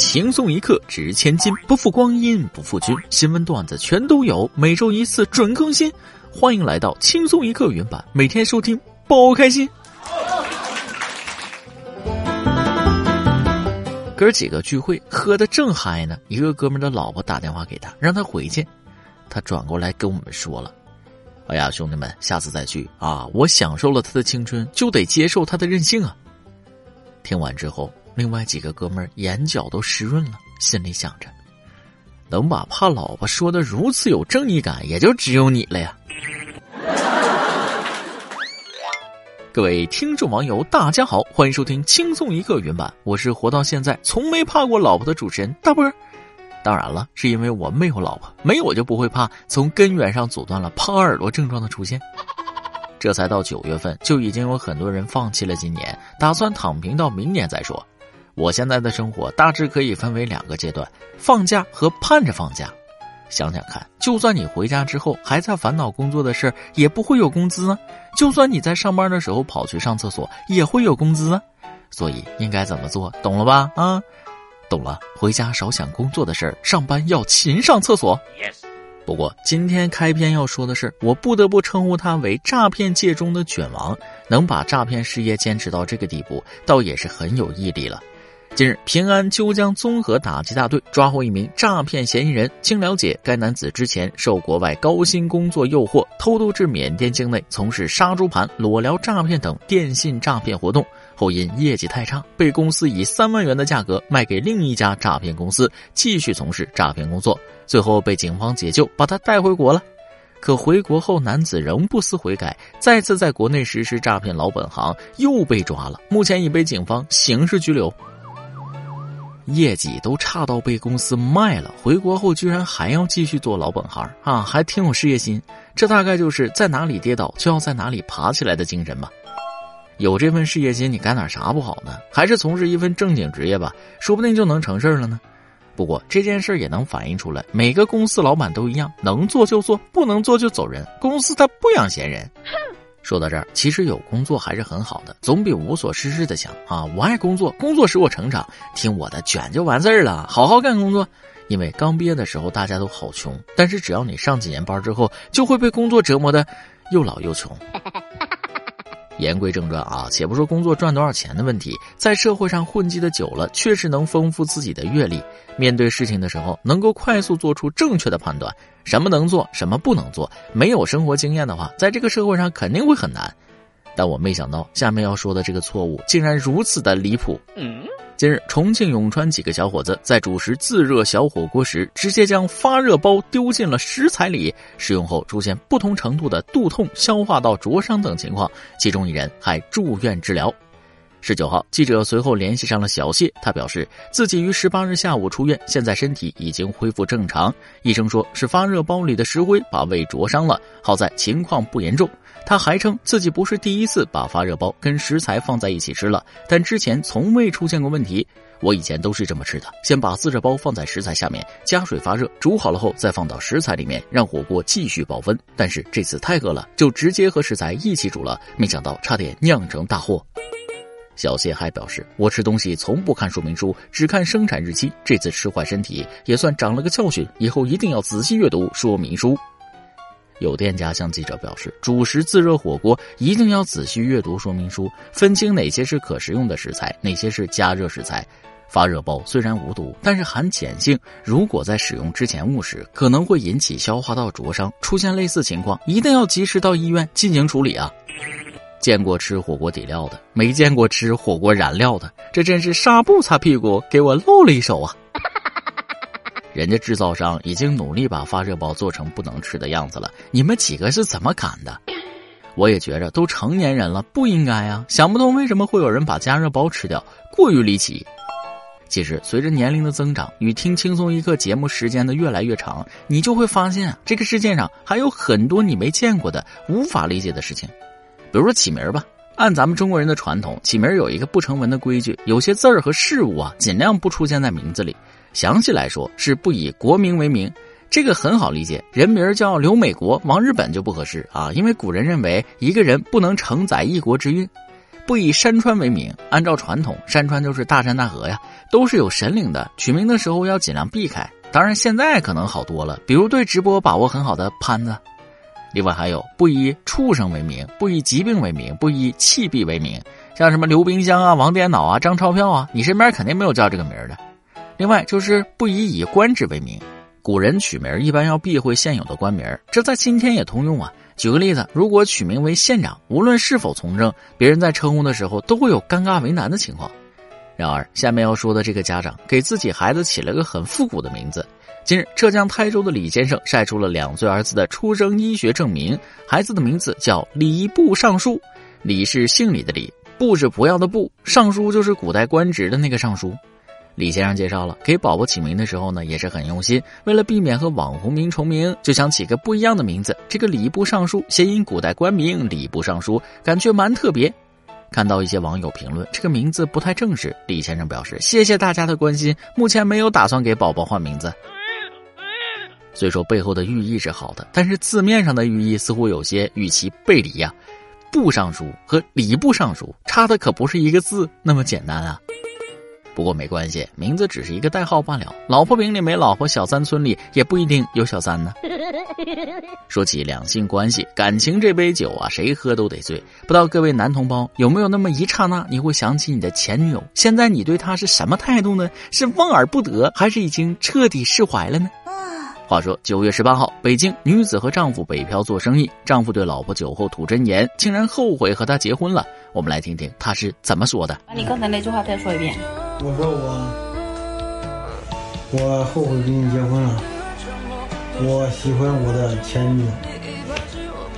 轻松一刻值千金，不负光阴不负君。新闻段子全都有，每周一次准更新。欢迎来到轻松一刻原版，每天收听，包开心。哥几个聚会喝的正嗨呢，一个哥们的老婆打电话给他，让他回去。他转过来跟我们说了：“哎呀，兄弟们，下次再聚啊！我享受了他的青春，就得接受他的任性啊。”听完之后。另外几个哥们儿眼角都湿润了，心里想着，能把怕老婆说的如此有正义感，也就只有你了呀。各位听众网友，大家好，欢迎收听轻松一刻原版，我是活到现在从没怕过老婆的主持人大波。当然了，是因为我没有老婆，没有我就不会怕，从根源上阻断了胖耳朵症状的出现。这才到九月份，就已经有很多人放弃了今年，打算躺平到明年再说。我现在的生活大致可以分为两个阶段：放假和盼着放假。想想看，就算你回家之后还在烦恼工作的事也不会有工资啊；就算你在上班的时候跑去上厕所，也会有工资啊。所以应该怎么做？懂了吧？啊，懂了。回家少想工作的事儿，上班要勤上厕所。Yes。不过今天开篇要说的是，我不得不称呼他为诈骗界中的卷王，能把诈骗事业坚持到这个地步，倒也是很有毅力了。近日，平安秋江综合打击大队抓获一名诈骗嫌疑人。经了解，该男子之前受国外高薪工作诱惑，偷渡至缅甸境内从事杀猪盘、裸聊诈骗等电信诈骗活动，后因业绩太差，被公司以三万元的价格卖给另一家诈骗公司，继续从事诈骗工作。最后被警方解救，把他带回国了。可回国后，男子仍不思悔改，再次在国内实施诈骗老本行，又被抓了。目前已被警方刑事拘留。业绩都差到被公司卖了，回国后居然还要继续做老本行啊，还挺有事业心。这大概就是在哪里跌倒就要在哪里爬起来的精神吧。有这份事业心，你干点啥不好呢？还是从事一份正经职业吧，说不定就能成事了呢。不过这件事也能反映出来，每个公司老板都一样，能做就做，不能做就走人。公司他不养闲人。说到这儿，其实有工作还是很好的，总比无所事事的强啊！我爱工作，工作使我成长，听我的卷就完事儿了，好好干工作。因为刚毕业的时候大家都好穷，但是只要你上几年班之后，就会被工作折磨的又老又穷。言归正传啊，且不说工作赚多少钱的问题，在社会上混迹的久了，确实能丰富自己的阅历。面对事情的时候，能够快速做出正确的判断，什么能做，什么不能做。没有生活经验的话，在这个社会上肯定会很难。但我没想到，下面要说的这个错误竟然如此的离谱。嗯。近日，重庆永川几个小伙子在主食自热小火锅时，直接将发热包丢进了食材里，食用后出现不同程度的肚痛、消化道灼伤等情况，其中一人还住院治疗。十九号，记者随后联系上了小谢，他表示自己于十八日下午出院，现在身体已经恢复正常。医生说是发热包里的石灰把胃灼伤了，好在情况不严重。他还称自己不是第一次把发热包跟食材放在一起吃了，但之前从未出现过问题。我以前都是这么吃的，先把自热包放在食材下面，加水发热，煮好了后再放到食材里面，让火锅继续保温。但是这次太饿了，就直接和食材一起煮了，没想到差点酿成大祸。小谢还表示，我吃东西从不看说明书，只看生产日期，这次吃坏身体也算长了个教训，以后一定要仔细阅读说明书。有店家向记者表示，主食自热火锅一定要仔细阅读说明书，分清哪些是可食用的食材，哪些是加热食材。发热包虽然无毒，但是含碱性，如果在使用之前误食，可能会引起消化道灼伤。出现类似情况，一定要及时到医院进行处理啊！见过吃火锅底料的，没见过吃火锅燃料的，这真是纱布擦屁股，给我露了一手啊！人家制造商已经努力把发热包做成不能吃的样子了，你们几个是怎么敢的？我也觉着都成年人了，不应该啊！想不通为什么会有人把加热包吃掉，过于离奇。其实随着年龄的增长与听轻松一刻节目时间的越来越长，你就会发现这个世界上还有很多你没见过的、无法理解的事情。比如说起名吧，按咱们中国人的传统，起名有一个不成文的规矩，有些字儿和事物啊，尽量不出现在名字里。详细来说是不以国名为名，这个很好理解。人名叫刘美国、王日本就不合适啊，因为古人认为一个人不能承载一国之运。不以山川为名。按照传统，山川就是大山大河呀，都是有神灵的。取名的时候要尽量避开。当然，现在可能好多了，比如对直播把握很好的潘子。另外还有不以畜生为名，不以疾病为名，不以弃币为名，像什么刘冰箱啊、王电脑啊、张钞票啊，你身边肯定没有叫这个名的。另外就是不以以官职为名，古人取名一般要避讳现有的官名，这在今天也通用啊。举个例子，如果取名为县长，无论是否从政，别人在称呼的时候都会有尴尬为难的情况。然而，下面要说的这个家长给自己孩子起了个很复古的名字。近日，浙江台州的李先生晒出了两岁儿子的出生医学证明，孩子的名字叫礼部尚书。李是姓李的李，部是不要的部，尚书就是古代官职的那个尚书。李先生介绍了，给宝宝起名的时候呢，也是很用心。为了避免和网红名重名，就想起个不一样的名字。这个礼部尚书谐音古代官名礼部尚书，感觉蛮特别。看到一些网友评论这个名字不太正式，李先生表示谢谢大家的关心，目前没有打算给宝宝换名字。虽说背后的寓意是好的，但是字面上的寓意似乎有些与其背离呀。部尚书和礼部尚书差的可不是一个字那么简单啊。不过没关系，名字只是一个代号罢了。老婆饼里没老婆，小三村里也不一定有小三呢。说起两性关系，感情这杯酒啊，谁喝都得醉。不知道各位男同胞有没有那么一刹那，你会想起你的前女友？现在你对她是什么态度呢？是望而不得，还是已经彻底释怀了呢？话说九月十八号，北京女子和丈夫北漂做生意，丈夫对老婆酒后吐真言，竟然后悔和她结婚了。我们来听听他是怎么说的。把你刚才那句话再说一遍。我说我，我后悔跟你结婚了。我喜欢我的前女友，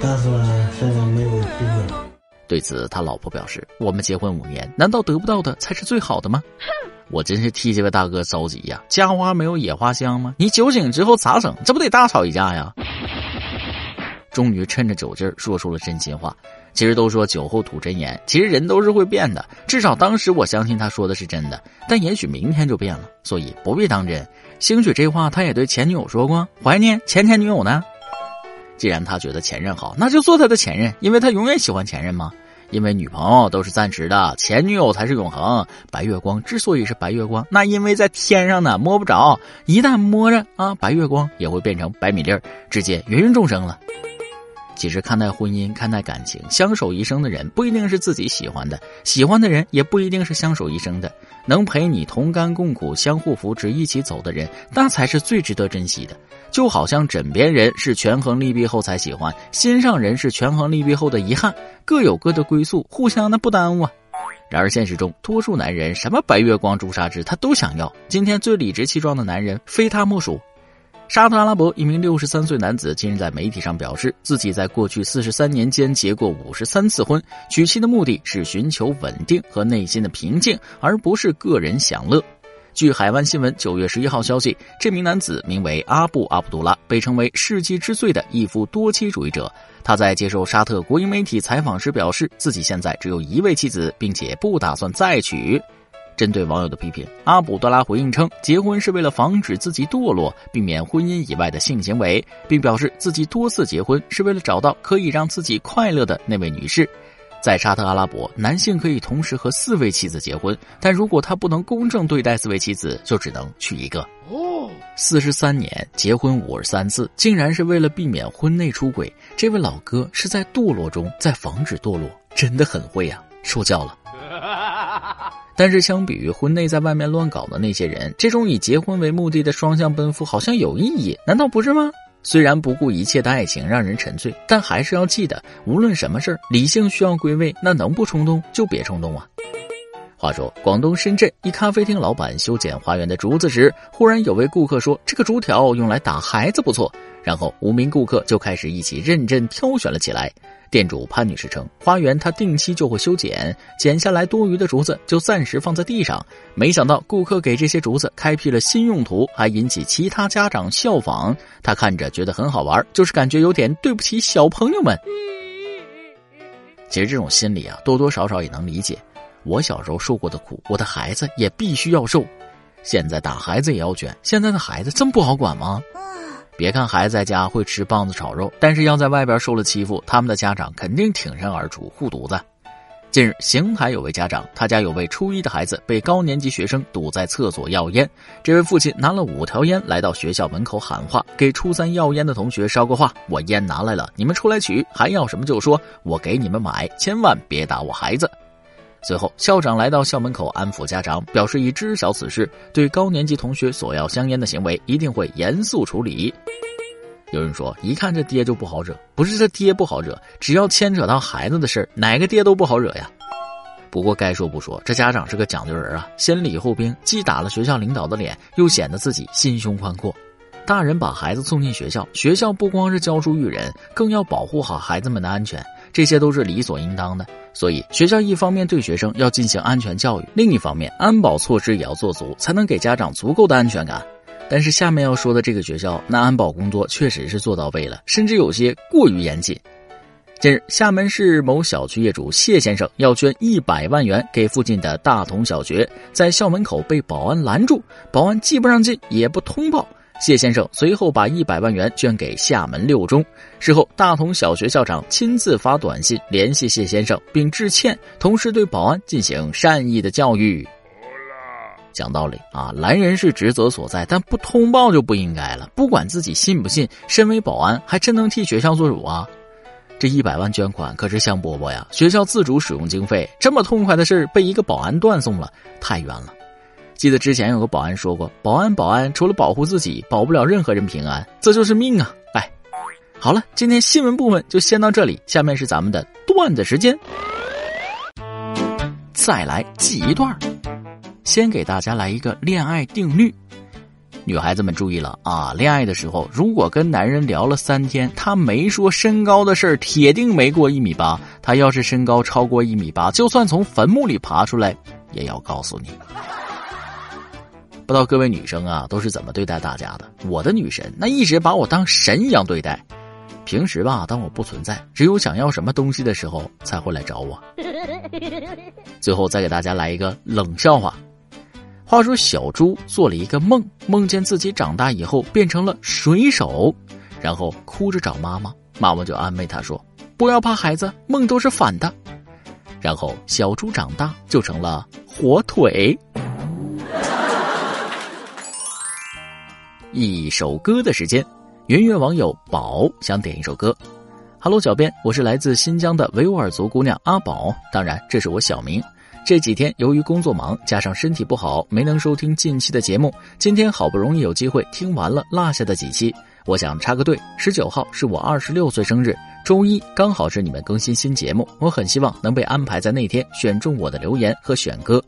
但是呢，现在没有机会。对此，他老婆表示：“我们结婚五年，难道得不到的才是最好的吗？”我真是替这位大哥着急呀！家花没有野花香吗？你酒醒之后咋整？这不得大吵一架呀！终于趁着酒劲儿说出了真心话。其实都说酒后吐真言，其实人都是会变的。至少当时我相信他说的是真的，但也许明天就变了，所以不必当真。兴许这话他也对前女友说过，怀念前前女友呢。既然他觉得前任好，那就做他的前任，因为他永远喜欢前任嘛。因为女朋友都是暂时的，前女友才是永恒。白月光之所以是白月光，那因为在天上呢，摸不着。一旦摸着啊，白月光也会变成白米粒儿，直接芸芸众生了。其实看待婚姻、看待感情，相守一生的人不一定是自己喜欢的，喜欢的人也不一定是相守一生的。能陪你同甘共苦、相互扶持、一起走的人，那才是最值得珍惜的。就好像枕边人是权衡利弊后才喜欢，心上人是权衡利弊后的遗憾，各有各的归宿，互相的不耽误啊。然而现实中，多数男人什么白月光、朱砂痣他都想要。今天最理直气壮的男人，非他莫属。沙特阿拉伯一名六十三岁男子近日在媒体上表示，自己在过去四十三年间结过五十三次婚，娶妻的目的是寻求稳定和内心的平静，而不是个人享乐。据海湾新闻九月十一号消息，这名男子名为阿布阿卜杜拉，被称为“世纪之最”的一夫多妻主义者。他在接受沙特国营媒体采访时表示，自己现在只有一位妻子，并且不打算再娶。针对网友的批评，阿卜杜拉回应称，结婚是为了防止自己堕落，避免婚姻以外的性行为，并表示自己多次结婚是为了找到可以让自己快乐的那位女士。在沙特阿拉伯，男性可以同时和四位妻子结婚，但如果他不能公正对待四位妻子，就只能娶一个。哦，四十三年结婚五十三次，竟然是为了避免婚内出轨。这位老哥是在堕落中在防止堕落，真的很会呀，受教了。但是相比于婚内在外面乱搞的那些人，这种以结婚为目的的双向奔赴好像有意义，难道不是吗？虽然不顾一切的爱情让人沉醉，但还是要记得，无论什么事儿，理性需要归位，那能不冲动就别冲动啊。话说，广东深圳一咖啡厅老板修剪花园的竹子时，忽然有位顾客说：“这个竹条用来打孩子不错。”然后五名顾客就开始一起认真挑选了起来。店主潘女士称，花园她定期就会修剪，剪下来多余的竹子就暂时放在地上。没想到顾客给这些竹子开辟了新用途，还引起其他家长效仿。她看着觉得很好玩，就是感觉有点对不起小朋友们。其实这种心理啊，多多少少也能理解。我小时候受过的苦，我的孩子也必须要受。现在打孩子也要卷，现在的孩子这么不好管吗？别看孩子在家会吃棒子炒肉，但是要在外边受了欺负，他们的家长肯定挺身而出护犊子。近日，邢台有位家长，他家有位初一的孩子被高年级学生堵在厕所要烟。这位父亲拿了五条烟来到学校门口喊话，给初三要烟的同学捎个话：“我烟拿来了，你们出来取，还要什么就说，我给你们买，千万别打我孩子。”随后，校长来到校门口安抚家长，表示已知晓此事，对高年级同学索要香烟的行为一定会严肃处理。有人说，一看这爹就不好惹，不是这爹不好惹，只要牵扯到孩子的事，哪个爹都不好惹呀。不过该说不说，这家长是个讲究人啊，先礼后兵，既打了学校领导的脸，又显得自己心胸宽阔。大人把孩子送进学校，学校不光是教书育人，更要保护好孩子们的安全，这些都是理所应当的。所以，学校一方面对学生要进行安全教育，另一方面安保措施也要做足，才能给家长足够的安全感。但是下面要说的这个学校，那安保工作确实是做到位了，甚至有些过于严谨。近日，厦门市某小区业主谢先生要捐一百万元给附近的大同小学，在校门口被保安拦住，保安既不让进，也不通报。谢先生随后把一百万元捐给厦门六中。事后，大同小学校长亲自发短信联系谢先生，并致歉，同时对保安进行善意的教育。讲道理啊，拦人是职责所在，但不通报就不应该了。不管自己信不信，身为保安还真能替学校做主啊！这一百万捐款可是香饽饽呀，学校自主使用经费，这么痛快的事被一个保安断送了，太冤了。记得之前有个保安说过，保安保安除了保护自己，保不了任何人平安，这就是命啊！哎，好了，今天新闻部分就先到这里，下面是咱们的段子时间，再来记一段先给大家来一个恋爱定律，女孩子们注意了啊！恋爱的时候，如果跟男人聊了三天，他没说身高的事儿，铁定没过一米八。他要是身高超过一米八，就算从坟墓里爬出来，也要告诉你。不知道各位女生啊，都是怎么对待大家的？我的女神那一直把我当神一样对待，平时吧，当我不存在，只有想要什么东西的时候才会来找我。最后再给大家来一个冷笑话。话说小猪做了一个梦，梦见自己长大以后变成了水手，然后哭着找妈妈，妈妈就安慰他说：“不要怕，孩子，梦都是反的。”然后小猪长大就成了火腿。一首歌的时间，云云网友宝想点一首歌。Hello，小编，我是来自新疆的维吾尔族姑娘阿宝，当然这是我小名。这几天由于工作忙，加上身体不好，没能收听近期的节目。今天好不容易有机会听完了落下的几期，我想插个队。十九号是我二十六岁生日，周一刚好是你们更新新节目，我很希望能被安排在那天选中我的留言和选歌。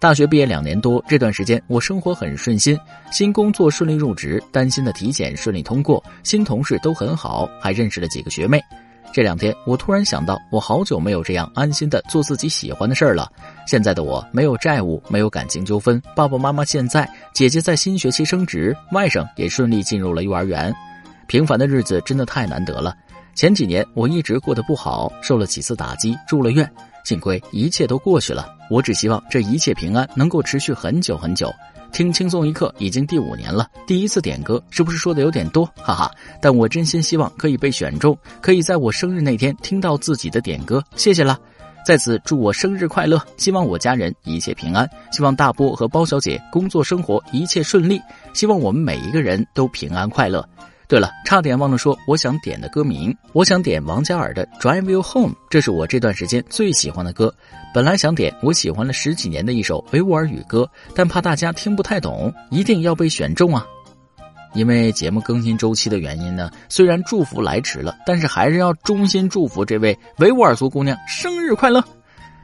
大学毕业两年多，这段时间我生活很顺心，新工作顺利入职，担心的体检顺利通过，新同事都很好，还认识了几个学妹。这两天，我突然想到，我好久没有这样安心的做自己喜欢的事儿了。现在的我没有债务，没有感情纠纷，爸爸妈妈健在，姐姐在新学期升职，外甥也顺利进入了幼儿园。平凡的日子真的太难得了。前几年我一直过得不好，受了几次打击，住了院，幸亏一切都过去了。我只希望这一切平安能够持续很久很久。听轻松一刻已经第五年了，第一次点歌是不是说的有点多？哈哈，但我真心希望可以被选中，可以在我生日那天听到自己的点歌，谢谢了。在此祝我生日快乐，希望我家人一切平安，希望大波和包小姐工作生活一切顺利，希望我们每一个人都平安快乐。对了，差点忘了说，我想点的歌名，我想点王嘉尔的《Drive You Home》，这是我这段时间最喜欢的歌。本来想点我喜欢了十几年的一首维吾尔语歌，但怕大家听不太懂，一定要被选中啊！因为节目更新周期的原因呢，虽然祝福来迟了，但是还是要衷心祝福这位维吾尔族姑娘生日快乐。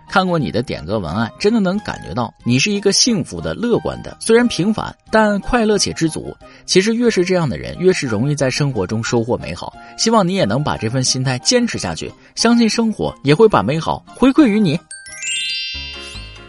看过你的点歌文案，真的能感觉到你是一个幸福的、乐观的，虽然平凡，但快乐且知足。其实越是这样的人，越是容易在生活中收获美好。希望你也能把这份心态坚持下去，相信生活也会把美好回馈于你。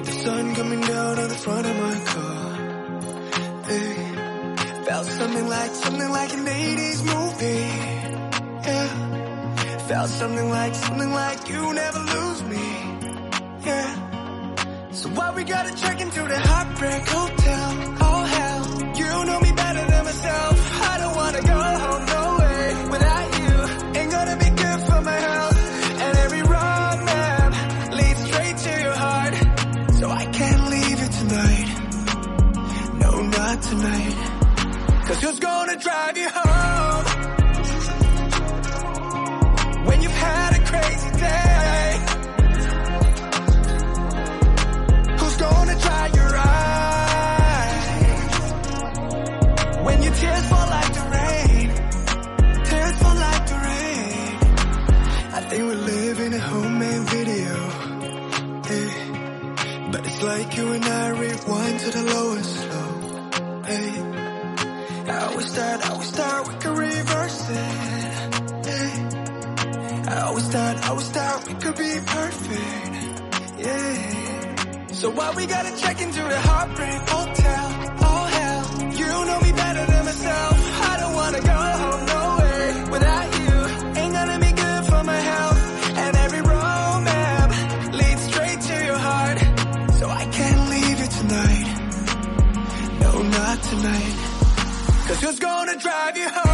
With the sun coming down on the front of my car. Hey. Felt something like, something like an 80s movie. Yeah. Felt something like, something like you never lose me. Yeah. So why we gotta check into the heartbreak hotel? Tonight. Cause who's gonna drive you home? When you've had a crazy day. Who's gonna dry your eyes? When your tears fall like the rain. Tears fall like the rain. I think we live in a homemade video. Hey. But it's like you and I rewind to the lowest Always thought, I always thought we could reverse it. Hey. I always thought, I always thought we could be perfect. Yeah. So why we gotta check into the heartbreak hotel? Oh hell, you know me better than myself. Gonna drive you home?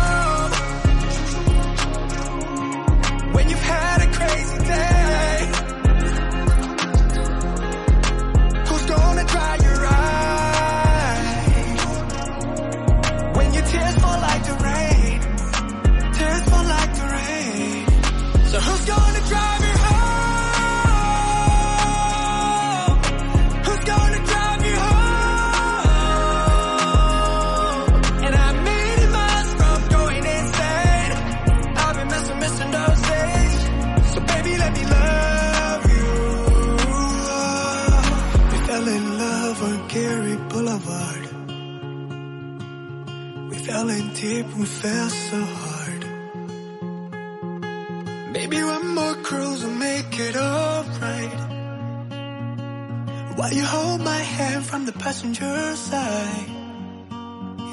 In deep, we fell so hard. Maybe one more cruise will make it alright. While you hold my hand from the passenger side.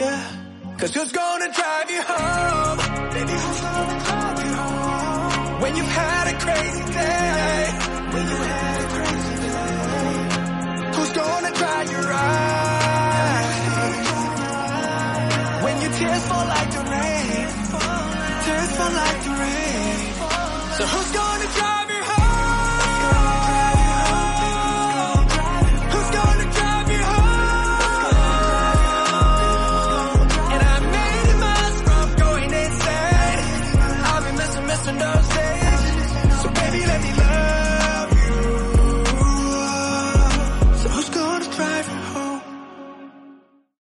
Yeah. Cause who's gonna drive you home? Baby, who's gonna drive you home? When you've had a crazy day. When you had a crazy